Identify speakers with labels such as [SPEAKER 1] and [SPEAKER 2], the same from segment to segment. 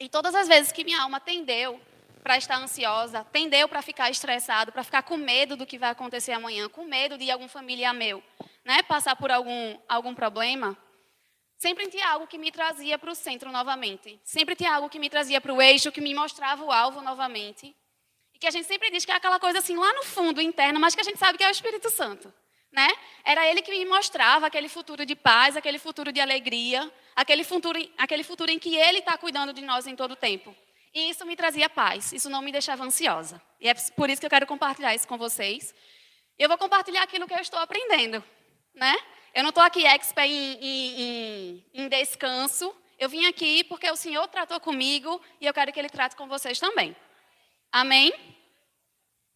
[SPEAKER 1] E todas as vezes que minha alma tendeu para estar ansiosa, tendeu para ficar estressado, para ficar com medo do que vai acontecer amanhã, com medo de algum familiar meu, né, passar por algum algum problema, sempre tinha algo que me trazia para o centro novamente. Sempre tinha algo que me trazia para o eixo, que me mostrava o alvo novamente. E que a gente sempre diz que é aquela coisa assim lá no fundo, interno, mas que a gente sabe que é o Espírito Santo. Né? Era ele que me mostrava aquele futuro de paz, aquele futuro de alegria, aquele futuro, aquele futuro em que ele está cuidando de nós em todo o tempo. E isso me trazia paz, isso não me deixava ansiosa. E é por isso que eu quero compartilhar isso com vocês. Eu vou compartilhar aquilo que eu estou aprendendo, né? Eu não estou aqui expert em, em, em, descanso. Eu vim aqui porque o Senhor tratou comigo e eu quero que Ele trate com vocês também. Amém?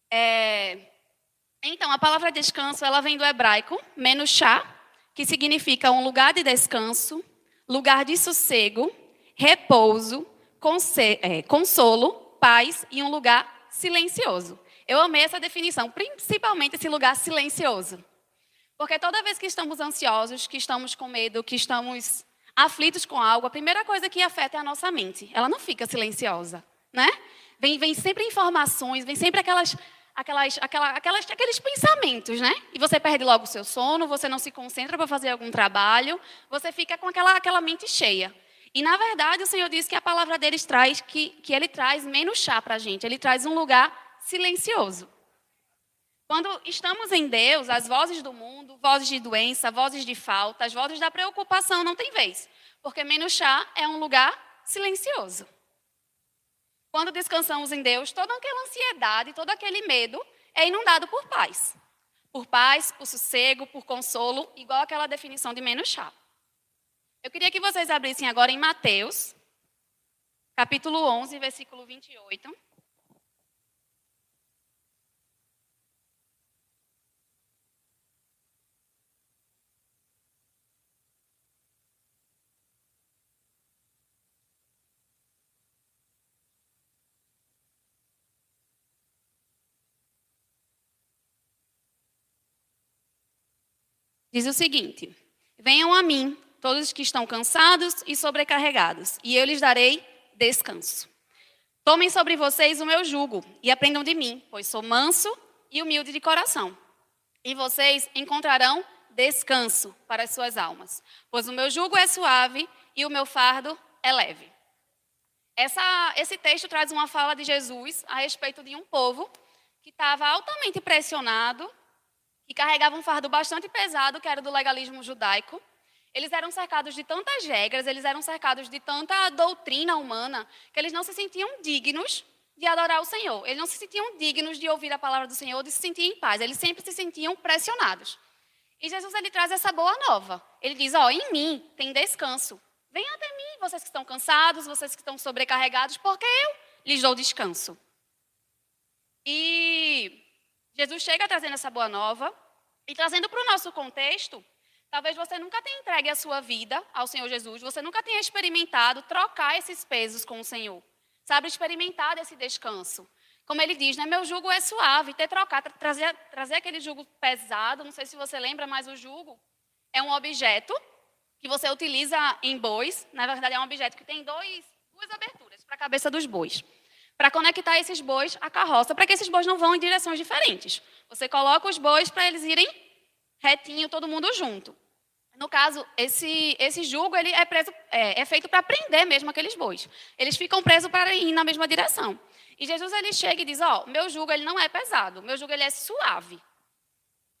[SPEAKER 1] É... Então, a palavra descanso, ela vem do hebraico, menuchá, que significa um lugar de descanso, lugar de sossego, repouso, é, consolo, paz e um lugar silencioso. Eu amei essa definição, principalmente esse lugar silencioso. Porque toda vez que estamos ansiosos, que estamos com medo, que estamos aflitos com algo, a primeira coisa que afeta é a nossa mente. Ela não fica silenciosa, né? Vem, vem sempre informações, vem sempre aquelas, aquelas, aquela, aquelas, aqueles pensamentos, né? E você perde logo o seu sono, você não se concentra para fazer algum trabalho, você fica com aquela, aquela mente cheia. E na verdade o Senhor diz que a palavra deles traz, que, que Ele traz menos chá para a gente, Ele traz um lugar silencioso. Quando estamos em Deus, as vozes do mundo, vozes de doença, vozes de falta, as vozes da preocupação não tem vez. Porque Menuchá é um lugar silencioso. Quando descansamos em Deus, toda aquela ansiedade, todo aquele medo é inundado por paz. Por paz, por sossego, por consolo, igual aquela definição de Menuchá. Eu queria que vocês abrissem agora em Mateus, capítulo 11, versículo 28. Diz o seguinte: Venham a mim, todos que estão cansados e sobrecarregados, e eu lhes darei descanso. Tomem sobre vocês o meu jugo e aprendam de mim, pois sou manso e humilde de coração. E vocês encontrarão descanso para as suas almas, pois o meu jugo é suave e o meu fardo é leve. Essa, esse texto traz uma fala de Jesus a respeito de um povo que estava altamente pressionado que carregavam um fardo bastante pesado, que era do legalismo judaico. Eles eram cercados de tantas regras, eles eram cercados de tanta doutrina humana, que eles não se sentiam dignos de adorar o Senhor. Eles não se sentiam dignos de ouvir a palavra do Senhor, de se sentir em paz. Eles sempre se sentiam pressionados. E Jesus ele traz essa boa nova. Ele diz: Ó, oh, em mim tem descanso. Venham até mim, vocês que estão cansados, vocês que estão sobrecarregados, porque eu lhes dou descanso. E Jesus chega trazendo essa boa nova e trazendo para o nosso contexto, talvez você nunca tenha entregue a sua vida ao Senhor Jesus, você nunca tenha experimentado trocar esses pesos com o Senhor, sabe, experimentar esse descanso. Como ele diz, né, meu jugo é suave, ter trocado, trazer, trazer aquele jugo pesado, não sei se você lembra, mas o jugo é um objeto que você utiliza em bois, na verdade é um objeto que tem dois, duas aberturas para a cabeça dos bois para conectar esses bois à carroça, para que esses bois não vão em direções diferentes. Você coloca os bois para eles irem retinho, todo mundo junto. No caso, esse, esse jugo ele é, preso, é, é feito para prender mesmo aqueles bois. Eles ficam presos para ir na mesma direção. E Jesus ele chega e diz: ó, oh, meu jugo ele não é pesado, meu jugo ele é suave.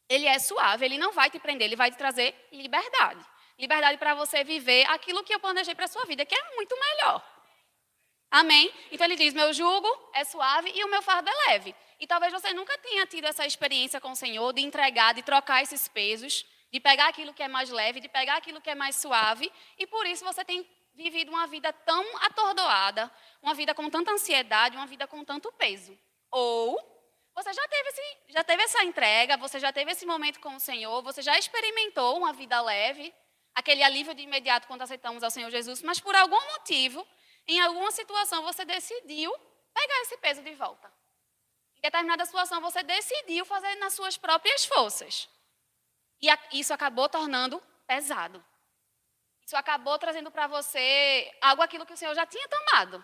[SPEAKER 1] Ele é suave, ele não vai te prender, ele vai te trazer liberdade. Liberdade para você viver aquilo que eu planejei para a sua vida, que é muito melhor. Amém? Então ele diz: meu jugo é suave e o meu fardo é leve. E talvez você nunca tenha tido essa experiência com o Senhor de entregar, de trocar esses pesos, de pegar aquilo que é mais leve, de pegar aquilo que é mais suave, e por isso você tem vivido uma vida tão atordoada, uma vida com tanta ansiedade, uma vida com tanto peso. Ou você já teve, esse, já teve essa entrega, você já teve esse momento com o Senhor, você já experimentou uma vida leve, aquele alívio de imediato quando aceitamos ao Senhor Jesus, mas por algum motivo em alguma situação você decidiu pegar esse peso de volta. Em determinada situação você decidiu fazer nas suas próprias forças. E isso acabou tornando pesado. Isso acabou trazendo para você algo aquilo que o Senhor já tinha tomado.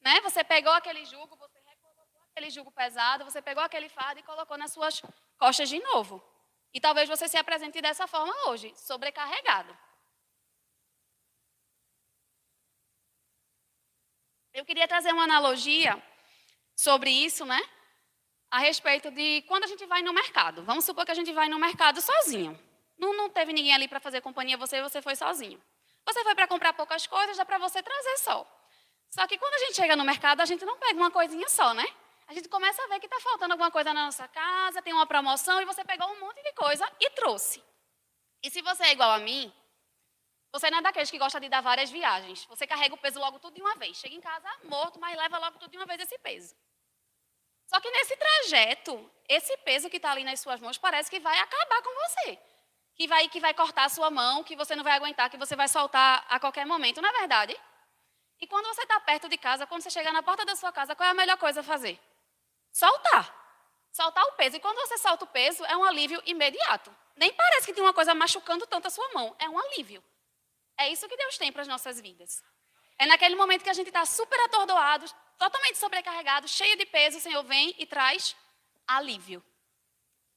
[SPEAKER 1] Né? Você pegou aquele jugo, você recolocou aquele jugo pesado, você pegou aquele fardo e colocou nas suas costas de novo. E talvez você se apresente dessa forma hoje, sobrecarregado. Eu queria trazer uma analogia sobre isso, né? A respeito de quando a gente vai no mercado. Vamos supor que a gente vai no mercado sozinho. Não, não teve ninguém ali para fazer companhia você, você foi sozinho. Você foi para comprar poucas coisas, dá para você trazer só. Só que quando a gente chega no mercado, a gente não pega uma coisinha só, né? A gente começa a ver que está faltando alguma coisa na nossa casa, tem uma promoção e você pegou um monte de coisa e trouxe. E se você é igual a mim, você não é daqueles que gosta de dar várias viagens. Você carrega o peso logo tudo de uma vez. Chega em casa morto, mas leva logo tudo de uma vez esse peso. Só que nesse trajeto, esse peso que está ali nas suas mãos parece que vai acabar com você. Que vai, que vai cortar a sua mão, que você não vai aguentar, que você vai soltar a qualquer momento. Não é verdade? E quando você está perto de casa, quando você chegar na porta da sua casa, qual é a melhor coisa a fazer? Soltar. Soltar o peso. E quando você solta o peso, é um alívio imediato. Nem parece que tem uma coisa machucando tanto a sua mão. É um alívio. É isso que Deus tem para as nossas vidas. É naquele momento que a gente está super atordoado, totalmente sobrecarregado, cheio de peso, o Senhor vem e traz alívio.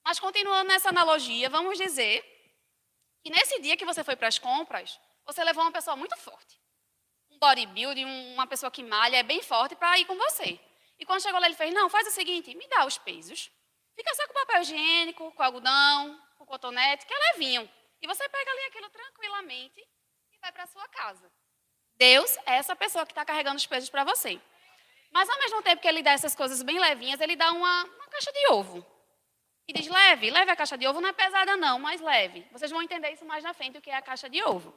[SPEAKER 1] Mas continuando nessa analogia, vamos dizer que nesse dia que você foi para as compras, você levou uma pessoa muito forte. Um bodybuilding, uma pessoa que malha, é bem forte para ir com você. E quando chegou lá, ele fez: Não, faz o seguinte, me dá os pesos. Fica só com papel higiênico, com algodão, com cotonete, que é levinho. E você pega ali aquilo tranquilamente vai para sua casa. Deus é essa pessoa que está carregando os pesos para você. Mas ao mesmo tempo que ele dá essas coisas bem levinhas, ele dá uma, uma caixa de ovo. E diz: leve, leve a caixa de ovo, não é pesada não, mas leve. Vocês vão entender isso mais na frente, o que é a caixa de ovo.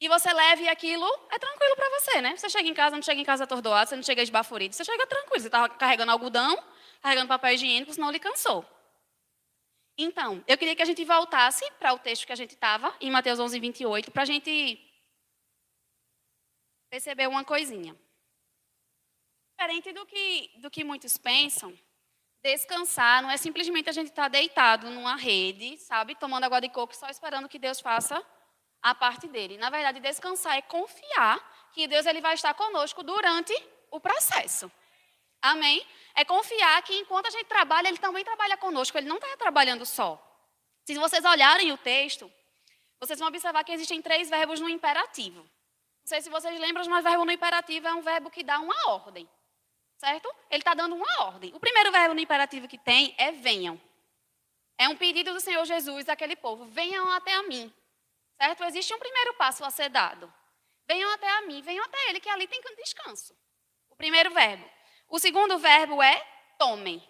[SPEAKER 1] E você leve aquilo é tranquilo para você, né? Você chega em casa, não chega em casa atordoado, você não chega esbaforido, você chega tranquilo. Você está carregando algodão, carregando papel higiênico, senão lhe cansou. Então, eu queria que a gente voltasse para o texto que a gente estava, em Mateus 11, 28, para a gente perceber uma coisinha. Diferente do que, do que muitos pensam, descansar não é simplesmente a gente estar tá deitado numa rede, sabe, tomando água de coco só esperando que Deus faça a parte dele. Na verdade, descansar é confiar que Deus ele vai estar conosco durante o processo. Amém? É confiar que enquanto a gente trabalha, Ele também trabalha conosco. Ele não está trabalhando só. Se vocês olharem o texto, vocês vão observar que existem três verbos no imperativo. Não sei se vocês lembram, mas verbo no imperativo é um verbo que dá uma ordem. Certo? Ele está dando uma ordem. O primeiro verbo no imperativo que tem é venham. É um pedido do Senhor Jesus àquele povo: venham até a mim. Certo? Existe um primeiro passo a ser dado. Venham até a mim, venham até Ele, que ali tem descanso. O primeiro verbo. O segundo verbo é tomem.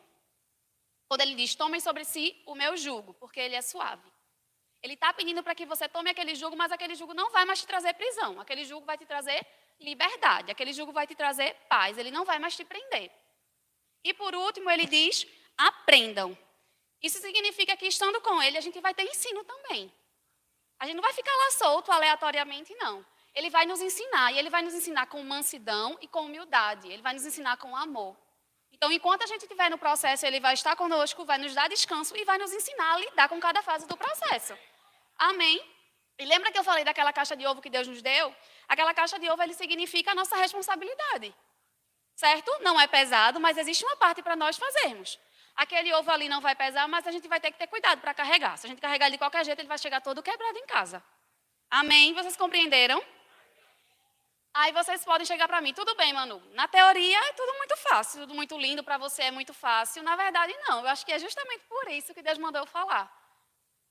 [SPEAKER 1] Quando ele diz tomem sobre si o meu jugo, porque ele é suave. Ele está pedindo para que você tome aquele jugo, mas aquele jugo não vai mais te trazer prisão. Aquele jugo vai te trazer liberdade. Aquele jugo vai te trazer paz. Ele não vai mais te prender. E por último, ele diz: aprendam. Isso significa que estando com ele, a gente vai ter ensino também. A gente não vai ficar lá solto aleatoriamente, não. Ele vai nos ensinar, e ele vai nos ensinar com mansidão e com humildade. Ele vai nos ensinar com amor. Então, enquanto a gente estiver no processo, ele vai estar conosco, vai nos dar descanso e vai nos ensinar a lidar com cada fase do processo. Amém? E lembra que eu falei daquela caixa de ovo que Deus nos deu? Aquela caixa de ovo, ele significa a nossa responsabilidade. Certo? Não é pesado, mas existe uma parte para nós fazermos. Aquele ovo ali não vai pesar, mas a gente vai ter que ter cuidado para carregar. Se a gente carregar de qualquer jeito, ele vai chegar todo quebrado em casa. Amém? Vocês compreenderam? Aí vocês podem chegar para mim, tudo bem, Manu. Na teoria é tudo muito fácil, tudo muito lindo para você é muito fácil. Na verdade, não. Eu acho que é justamente por isso que Deus mandou eu falar.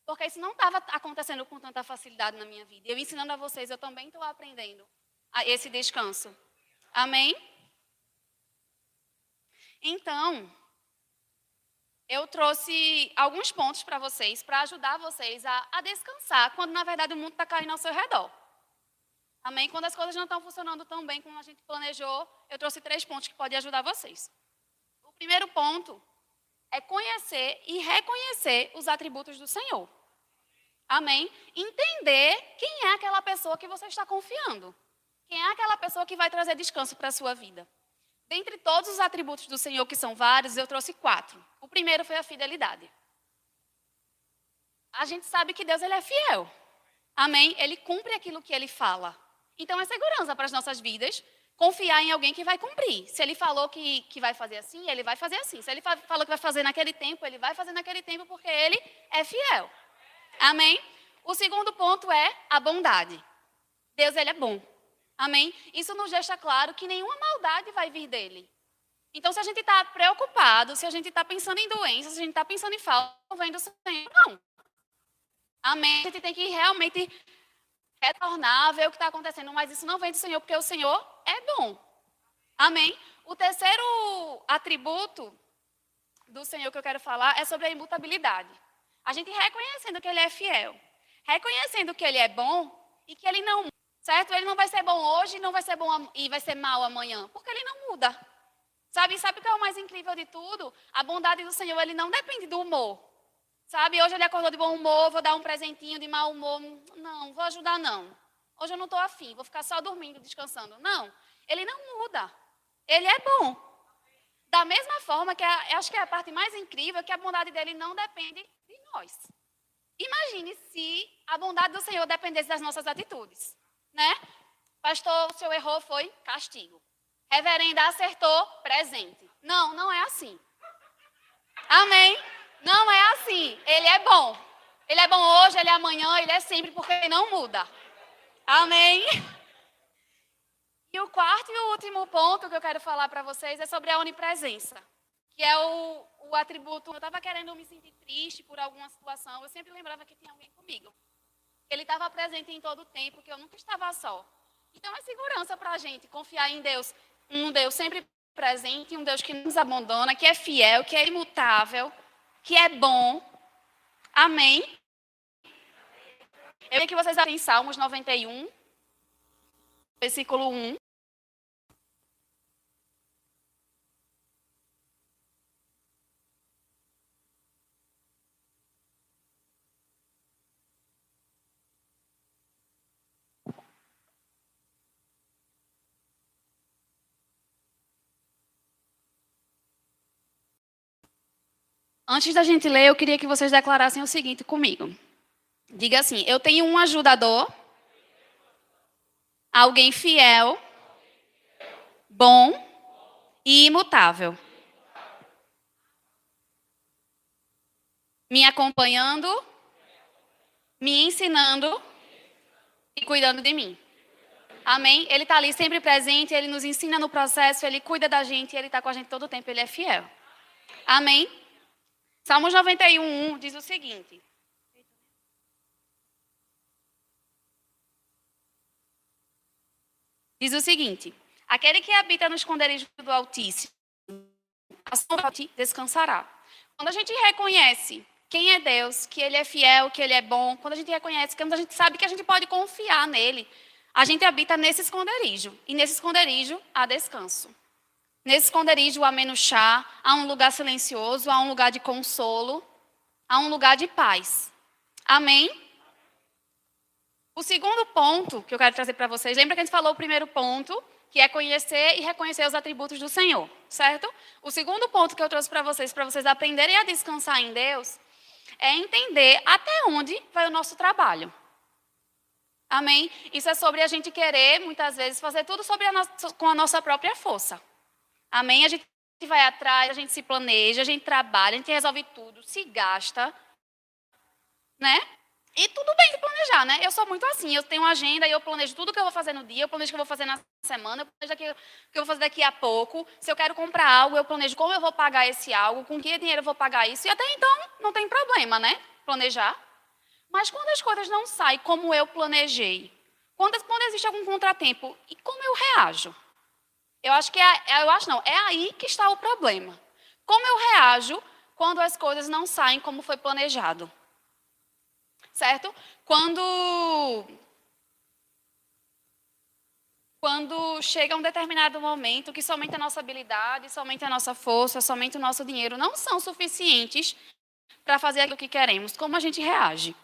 [SPEAKER 1] Porque isso não estava acontecendo com tanta facilidade na minha vida. Eu ensinando a vocês, eu também estou aprendendo esse descanso. Amém? Então, eu trouxe alguns pontos para vocês, para ajudar vocês a, a descansar, quando na verdade o mundo está caindo ao seu redor. Amém? Quando as coisas não estão funcionando tão bem como a gente planejou, eu trouxe três pontos que podem ajudar vocês. O primeiro ponto é conhecer e reconhecer os atributos do Senhor. Amém? Entender quem é aquela pessoa que você está confiando. Quem é aquela pessoa que vai trazer descanso para a sua vida. Dentre todos os atributos do Senhor, que são vários, eu trouxe quatro. O primeiro foi a fidelidade. A gente sabe que Deus ele é fiel. Amém? Ele cumpre aquilo que ele fala. Então é segurança para as nossas vidas confiar em alguém que vai cumprir. Se ele falou que, que vai fazer assim, ele vai fazer assim. Se ele falou que vai fazer naquele tempo, ele vai fazer naquele tempo porque ele é fiel. Amém? O segundo ponto é a bondade. Deus, ele é bom. Amém? Isso nos deixa claro que nenhuma maldade vai vir dele. Então, se a gente está preocupado, se a gente está pensando em doenças, se a gente está pensando em falta, não vem do Senhor, não. Amém? A gente tem que realmente retornar, ver o que está acontecendo, mas isso não vem do Senhor, porque o Senhor é bom. Amém? O terceiro atributo do Senhor que eu quero falar é sobre a imutabilidade. A gente reconhecendo que Ele é fiel, reconhecendo que Ele é bom e que Ele não certo? Ele não vai ser bom hoje, não vai ser bom e vai ser mal amanhã, porque Ele não muda. Sabe? Sabe o que é o mais incrível de tudo? A bondade do Senhor, Ele não depende do humor. Sabe? Hoje Ele acordou de bom humor, vou dar um presentinho de mau humor. Não, vou ajudar não. Hoje eu não estou afim, vou ficar só dormindo, descansando. Não, Ele não muda. Ele é bom. Da mesma forma que a, acho que é a parte mais incrível, que a bondade dele não depende de nós. Imagine se a bondade do Senhor dependesse das nossas atitudes, né? Pastor, o senhor errou, foi castigo. Reverenda acertou, presente. Não, não é assim. Amém? Não é assim. Ele é bom. Ele é bom hoje, ele é amanhã, ele é sempre, porque ele não muda. Amém? E o quarto e o último ponto que eu quero falar para vocês é sobre a onipresença, que é o, o atributo. Eu estava querendo me sentir triste por alguma situação, eu sempre lembrava que tinha alguém comigo. Ele estava presente em todo o tempo, que eu nunca estava só. Então é segurança para a gente confiar em Deus, um Deus sempre presente, um Deus que nos abandona, que é fiel, que é imutável, que é bom. Amém? Eu queria que vocês abrem Salmos 91, versículo 1. Antes da gente ler, eu queria que vocês declarassem o seguinte comigo. Diga assim: Eu tenho um ajudador, alguém fiel, bom e imutável. Me acompanhando, me ensinando e cuidando de mim. Amém? Ele está ali sempre presente, ele nos ensina no processo, ele cuida da gente, ele está com a gente todo o tempo, ele é fiel. Amém? Salmos 91, 1 diz o seguinte. Diz o seguinte: Aquele que habita no esconderijo do Altíssimo, a sombra descansará. Quando a gente reconhece quem é Deus, que Ele é fiel, que Ele é bom, quando a gente reconhece, quando a gente sabe que a gente pode confiar nele, a gente habita nesse esconderijo. E nesse esconderijo há descanso. Nesse esconderijo há menos chá, há um lugar silencioso, há um lugar de consolo, há um lugar de paz. Amém? O segundo ponto que eu quero trazer para vocês, lembra que a gente falou o primeiro ponto, que é conhecer e reconhecer os atributos do Senhor, certo? O segundo ponto que eu trouxe para vocês, para vocês aprenderem a descansar em Deus, é entender até onde vai o nosso trabalho. Amém? Isso é sobre a gente querer, muitas vezes, fazer tudo a nossa, com a nossa própria força. Amém? A gente vai atrás, a gente se planeja, a gente trabalha, a gente resolve tudo, se gasta, né? E tudo bem de planejar, né? Eu sou muito assim, eu tenho uma agenda e eu planejo tudo que eu vou fazer no dia, eu planejo o que eu vou fazer na semana, eu planejo o que eu vou fazer daqui a pouco. Se eu quero comprar algo, eu planejo como eu vou pagar esse algo, com que dinheiro eu vou pagar isso. E até então não tem problema, né? Planejar. Mas quando as coisas não saem como eu planejei, quando, quando existe algum contratempo, e como eu reajo? Eu acho que é, é, eu acho não, é aí que está o problema. Como eu reajo quando as coisas não saem como foi planejado? Certo? Quando quando chega um determinado momento que somente a nossa habilidade, somente a nossa força, somente o nosso dinheiro não são suficientes para fazer aquilo que queremos, como a gente reage?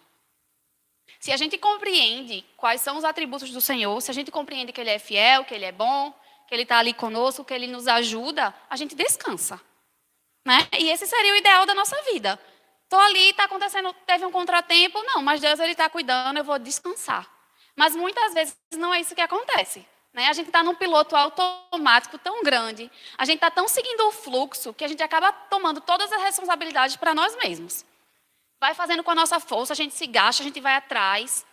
[SPEAKER 1] Se a gente compreende quais são os atributos do Senhor, se a gente compreende que Ele é fiel, que Ele é bom, que Ele está ali conosco, que Ele nos ajuda, a gente descansa. Né? E esse seria o ideal da nossa vida. Estou ali, está acontecendo, teve um contratempo, não, mas Deus ele está cuidando, eu vou descansar. Mas muitas vezes não é isso que acontece. Né? A gente está num piloto automático tão grande, a gente está tão seguindo o fluxo, que a gente acaba tomando todas as responsabilidades para nós mesmos. Vai fazendo com a nossa força, a gente se gasta, a gente vai atrás.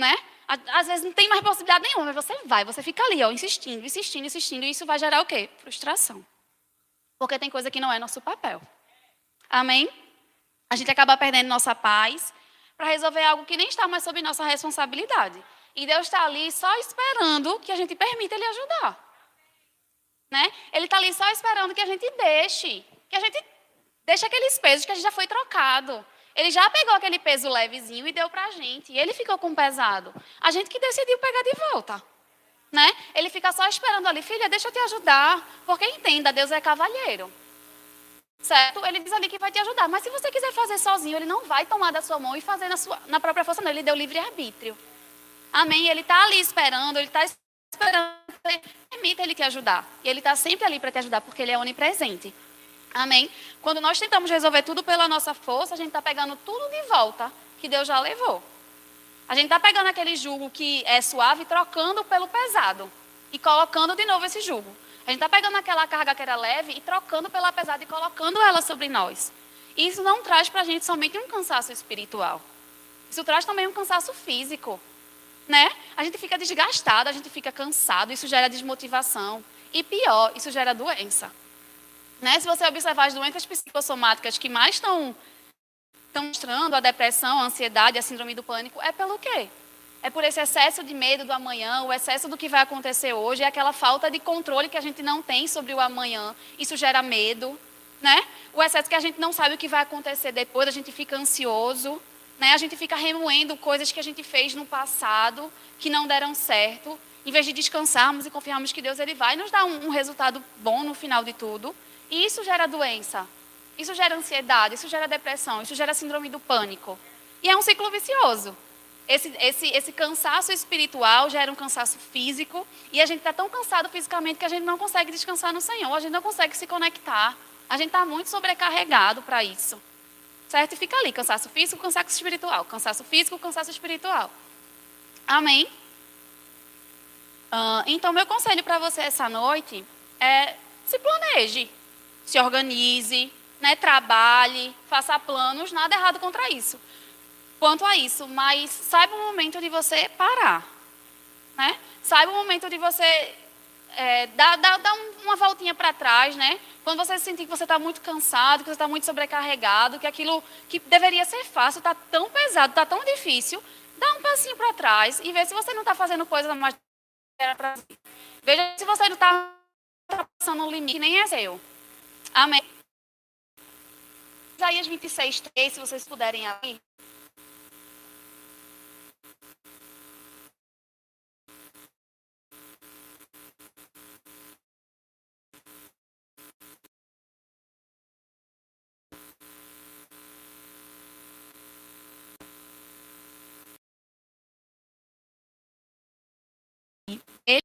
[SPEAKER 1] Né? Às vezes não tem mais possibilidade nenhuma, mas você vai, você fica ali, ó, insistindo, insistindo, insistindo, e isso vai gerar o quê? Frustração. Porque tem coisa que não é nosso papel. Amém? A gente acaba perdendo nossa paz para resolver algo que nem está mais sob nossa responsabilidade. E Deus está ali só esperando que a gente permita Ele ajudar. Né? Ele está ali só esperando que a gente deixe, que a gente deixe aqueles pesos que a gente já foi trocado. Ele já pegou aquele peso levezinho e deu para a gente. E ele ficou com pesado. A gente que decidiu pegar de volta. Né? Ele fica só esperando ali, filha, deixa eu te ajudar. Porque entenda, Deus é cavalheiro. Certo? Ele diz ali que vai te ajudar. Mas se você quiser fazer sozinho, ele não vai tomar da sua mão e fazer na, sua, na própria força, não. Ele deu livre-arbítrio. Amém? Ele está ali esperando, ele está esperando. Permita ele te ajudar. E ele está sempre ali para te ajudar, porque ele é onipresente. Amém? Quando nós tentamos resolver tudo pela nossa força, a gente está pegando tudo de volta que Deus já levou. A gente está pegando aquele jugo que é suave, trocando pelo pesado. E colocando de novo esse jugo. A gente está pegando aquela carga que era leve e trocando pela pesada e colocando ela sobre nós. E isso não traz para a gente somente um cansaço espiritual. Isso traz também um cansaço físico né? A gente fica desgastado, a gente fica cansado, isso gera desmotivação. E pior, isso gera doença. Né? Se você observar as doenças psicossomáticas que mais estão, mostrando a depressão, a ansiedade, a síndrome do pânico, é pelo quê? É por esse excesso de medo do amanhã, o excesso do que vai acontecer hoje, é aquela falta de controle que a gente não tem sobre o amanhã. Isso gera medo, né? O excesso que a gente não sabe o que vai acontecer depois, a gente fica ansioso. Né? A gente fica remoendo coisas que a gente fez no passado que não deram certo, em vez de descansarmos e confiarmos que Deus ele vai nos dar um, um resultado bom no final de tudo. Isso gera doença, isso gera ansiedade, isso gera depressão, isso gera síndrome do pânico. E é um ciclo vicioso. Esse, esse, esse cansaço espiritual gera um cansaço físico, e a gente está tão cansado fisicamente que a gente não consegue descansar no Senhor, a gente não consegue se conectar, a gente está muito sobrecarregado para isso. Certo? E fica ali, cansaço físico, cansaço espiritual. Cansaço físico, cansaço espiritual. Amém? Uh, então, meu conselho para você essa noite é se planeje, se organize, né, trabalhe, faça planos, nada errado contra isso. Quanto a isso, mas saiba o momento de você parar. Né? Saiba o momento de você é, dar, dar, dar uma voltinha para trás, né? Quando você sentir que você está muito cansado, que você está muito sobrecarregado, que aquilo que deveria ser fácil está tão pesado, está tão difícil, dá um passinho para trás e vê se você não está fazendo coisa mais Veja se você não está passando um limite que nem é seu. Amém. Isaías 26, 3, se vocês puderem abrir. ele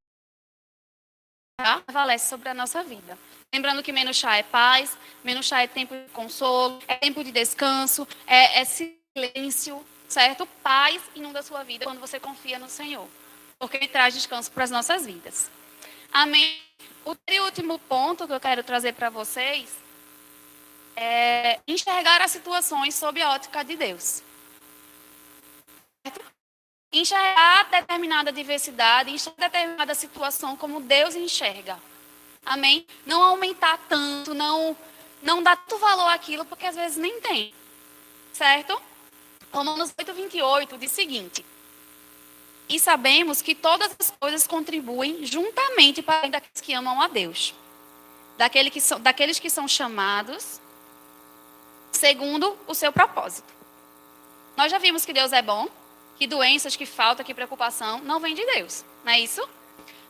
[SPEAKER 1] prevalece sobre a nossa vida. Lembrando que menos chá é paz, menos chá é tempo de consolo, é tempo de descanso, é, é silêncio, certo? Paz inunda a sua vida quando você confia no Senhor, porque Ele traz descanso para as nossas vidas. Amém? O último ponto que eu quero trazer para vocês é enxergar as situações sob a ótica de Deus. Certo? enxergar determinada diversidade, enxergar determinada situação como Deus enxerga. Amém? Não aumentar tanto, não, não dar tanto valor àquilo, porque às vezes nem tem. Certo? Romanos 8, 28 diz o seguinte: E sabemos que todas as coisas contribuem juntamente para daqueles que amam a Deus, daqueles que são, daqueles que são chamados segundo o seu propósito. Nós já vimos que Deus é bom, que doenças, que falta, que preocupação não vem de Deus. Não é isso?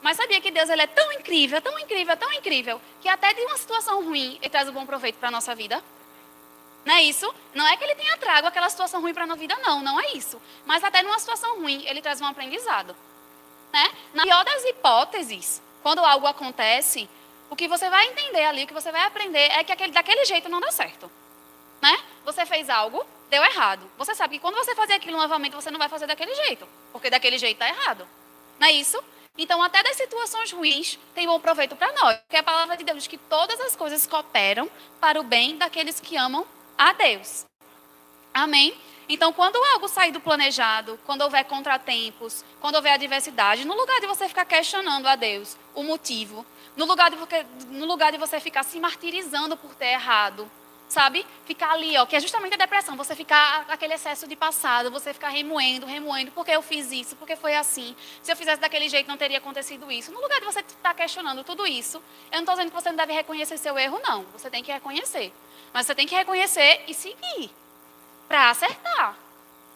[SPEAKER 1] Mas sabia que Deus ele é tão incrível, tão incrível, tão incrível, que até de uma situação ruim ele traz um bom proveito para a nossa vida? Não é isso? Não é que ele tenha trago aquela situação ruim para a nossa vida, não, não é isso. Mas até numa situação ruim ele traz um aprendizado. Né? Na pior das hipóteses, quando algo acontece, o que você vai entender ali, o que você vai aprender é que aquele, daquele jeito não dá certo. Né? Você fez algo, deu errado. Você sabe que quando você fazer aquilo novamente, você não vai fazer daquele jeito, porque daquele jeito está errado. Não é isso? Então, até das situações ruins tem bom proveito para nós. Porque a palavra de Deus diz que todas as coisas cooperam para o bem daqueles que amam a Deus. Amém? Então, quando algo sair do planejado, quando houver contratempos, quando houver adversidade, no lugar de você ficar questionando a Deus o motivo, no lugar de, no lugar de você ficar se martirizando por ter errado, sabe? Ficar ali, ó, que é justamente a depressão, você ficar aquele excesso de passado, você ficar remoendo, remoendo, porque eu fiz isso, porque foi assim. Se eu fizesse daquele jeito não teria acontecido isso. No lugar de você estar tá questionando tudo isso, eu não estou dizendo que você não deve reconhecer seu erro, não. Você tem que reconhecer. Mas você tem que reconhecer e seguir para acertar.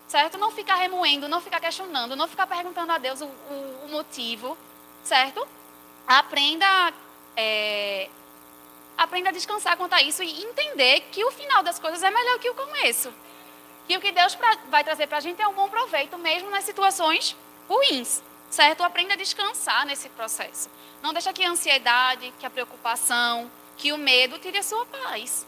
[SPEAKER 1] Certo? Não ficar remoendo, não ficar questionando, não ficar perguntando a Deus o, o, o motivo, certo? Aprenda é, aprenda a descansar quanto a isso e entender que o final das coisas é melhor que o começo. Que o que Deus pra, vai trazer para a gente é um bom proveito, mesmo nas situações ruins. Certo? Aprenda a descansar nesse processo. Não deixa que a ansiedade, que a preocupação, que o medo tire a sua paz.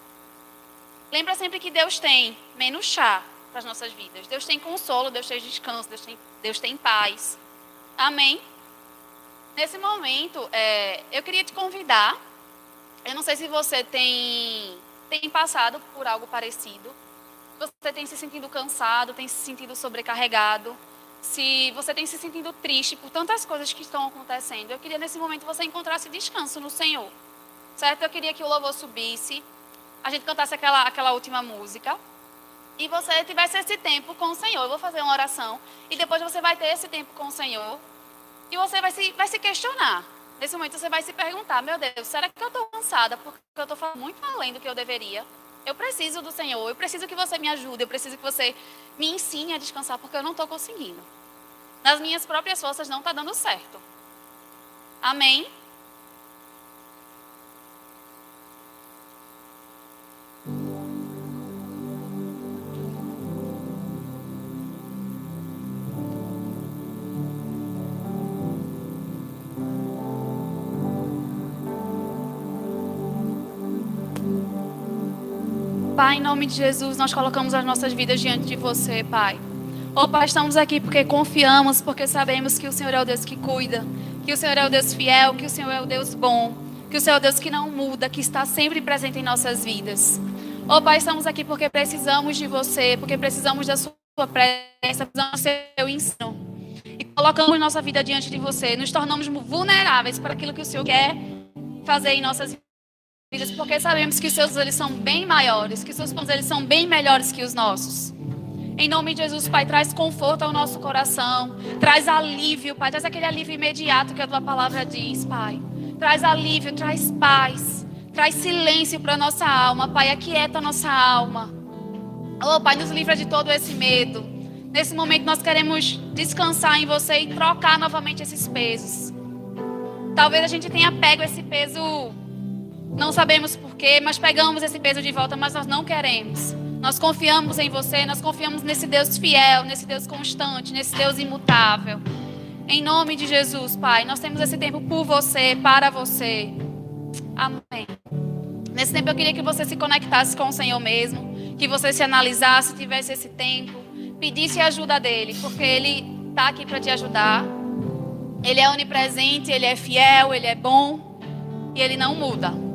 [SPEAKER 1] Lembra sempre que Deus tem menos chá para as nossas vidas. Deus tem consolo, Deus tem descanso, Deus tem, Deus tem paz. Amém? Nesse momento, é, eu queria te convidar eu não sei se você tem, tem passado por algo parecido. Você tem se sentido cansado, tem se sentido sobrecarregado. Se você tem se sentido triste por tantas coisas que estão acontecendo. Eu queria nesse momento você encontrasse descanso no Senhor. Certo? Eu queria que o louvor subisse, a gente cantasse aquela, aquela última música. E você tivesse esse tempo com o Senhor. Eu vou fazer uma oração. E depois você vai ter esse tempo com o Senhor. E você vai se, vai se questionar. Nesse momento você vai se perguntar: meu Deus, será que eu estou cansada porque eu estou falando muito além do que eu deveria? Eu preciso do Senhor, eu preciso que você me ajude, eu preciso que você me ensine a descansar porque eu não estou conseguindo. Nas minhas próprias forças não está dando certo. Amém? Pai, em nome de Jesus, nós colocamos as nossas vidas diante de você, Pai. Oh, Pai, estamos aqui porque confiamos, porque sabemos que o Senhor é o Deus que cuida, que o Senhor é o Deus fiel, que o Senhor é o Deus bom, que o Senhor é o Deus que não muda, que está sempre presente em nossas vidas. Oh, Pai, estamos aqui porque precisamos de você, porque precisamos da Sua presença, precisamos do Seu ensino. E colocamos nossa vida diante de você, nos tornamos vulneráveis para aquilo que o Senhor quer fazer em nossas vidas vidas, porque sabemos que os seus eles são bem maiores, que os seus planos eles são bem melhores que os nossos. Em nome de Jesus, Pai, traz conforto ao nosso coração, traz alívio, Pai, traz aquele alívio imediato que a tua palavra diz, Pai. Traz alívio, traz paz, traz silêncio para nossa alma, Pai, aquieta a nossa alma. Oh, Pai, nos livra de todo esse medo. Nesse momento nós queremos descansar em você e trocar novamente esses pesos. Talvez a gente tenha pego esse peso não sabemos porquê, mas pegamos esse peso de volta, mas nós não queremos. Nós confiamos em você, nós confiamos nesse Deus fiel, nesse Deus constante, nesse Deus imutável. Em nome de Jesus, Pai, nós temos esse tempo por você, para você. Amém. Nesse tempo eu queria que você se conectasse com o Senhor mesmo, que você se analisasse, tivesse esse tempo, pedisse ajuda dele, porque ele está aqui para te ajudar. Ele é onipresente, ele é fiel, ele é bom e ele não muda.